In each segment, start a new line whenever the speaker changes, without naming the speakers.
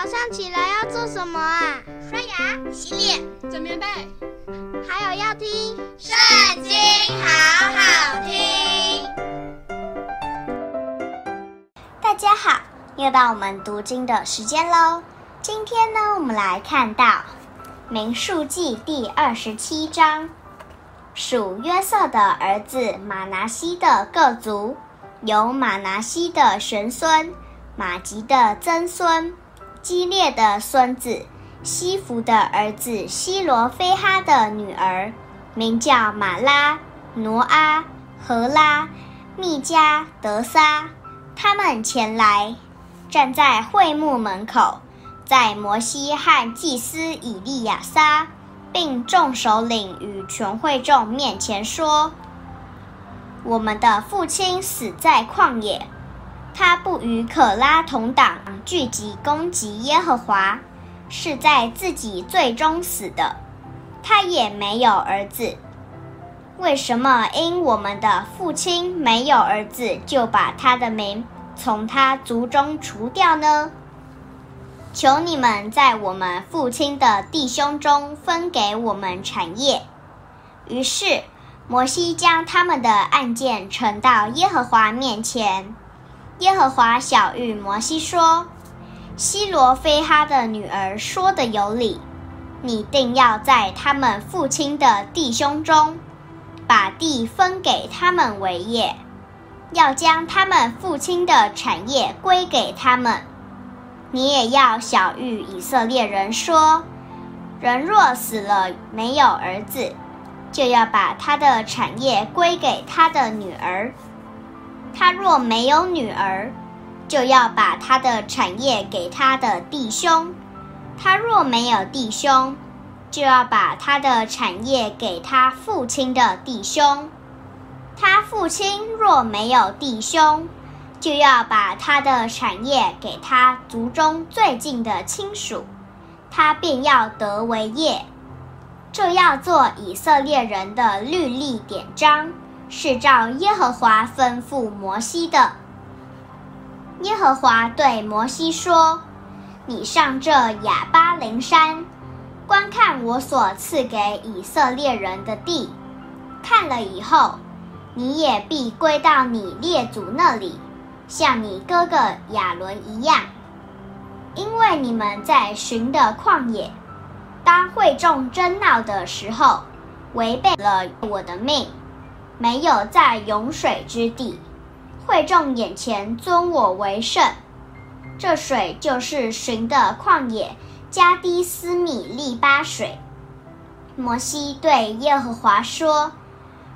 早上起来要做什么啊？
刷牙、洗脸、
整棉被，
还有要听《
圣经》，好好听。
大家好，又到我们读经的时间喽。今天呢，我们来看到《民数记》第二十七章，属约瑟的儿子马拿西的各族，有马拿西的玄孙。马吉的曾孙，基列的孙子，西弗的儿子西罗非哈的女儿，名叫玛拉、挪阿、何拉、密加、德撒，他们前来，站在会幕门口，在摩西和祭司以利亚撒，并众首领与全会众面前说：“我们的父亲死在旷野。”他不与可拉同党聚集攻击耶和华，是在自己罪中死的。他也没有儿子。为什么因我们的父亲没有儿子，就把他的名从他族中除掉呢？求你们在我们父亲的弟兄中分给我们产业。于是摩西将他们的案件呈到耶和华面前。耶和华晓諭摩西说：“西罗非哈的女儿说的有理，你定要在他们父亲的弟兄中，把地分给他们为业，要将他们父亲的产业归给他们。你也要晓諭以色列人说：人若死了没有儿子，就要把他的产业归给他的女儿。”他若没有女儿，就要把他的产业给他的弟兄；他若没有弟兄，就要把他的产业给他父亲的弟兄；他父亲若没有弟兄，就要把他的产业给他族中最近的亲属，他便要得为业。这要做以色列人的律例典章。是照耶和华吩咐摩西的。耶和华对摩西说：“你上这亚巴琳山，观看我所赐给以色列人的地。看了以后，你也必归到你列祖那里，像你哥哥亚伦一样，因为你们在寻的旷野，当会众争闹的时候，违背了我的命。”没有在涌水之地，会众眼前尊我为圣。这水就是寻的旷野加低斯米利巴水。摩西对耶和华说：“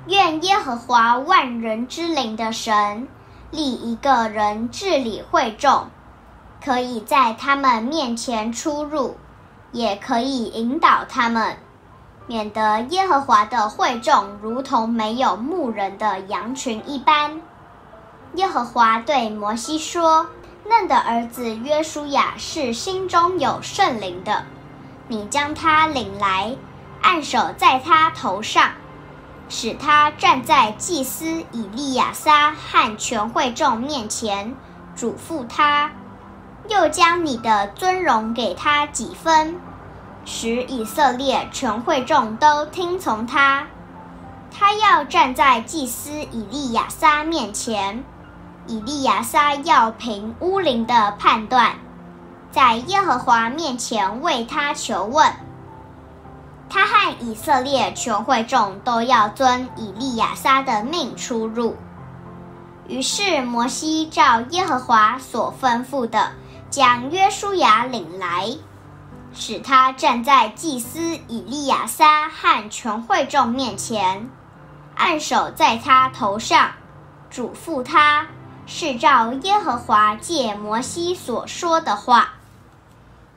愿耶和华万人之灵的神立一个人治理会众，可以在他们面前出入，也可以引导他们。”免得耶和华的会众如同没有牧人的羊群一般。耶和华对摩西说：“嫩的儿子约书亚是心中有圣灵的，你将他领来，按手在他头上，使他站在祭司以利亚撒和全会众面前，嘱咐他，又将你的尊荣给他几分。”使以色列全会众都听从他，他要站在祭司以利亚撒面前，以利亚撒要凭乌灵的判断，在耶和华面前为他求问。他和以色列全会众都要遵以利亚撒的命出入。于是摩西照耶和华所吩咐的，将约书亚领来。使他站在祭司以利亚撒和全会众面前，按手在他头上，嘱咐他，是照耶和华借摩西所说的话。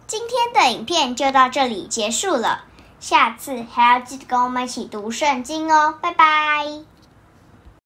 今天的影片就到这里结束了，下次还要记得跟我们一起读圣经哦，拜拜。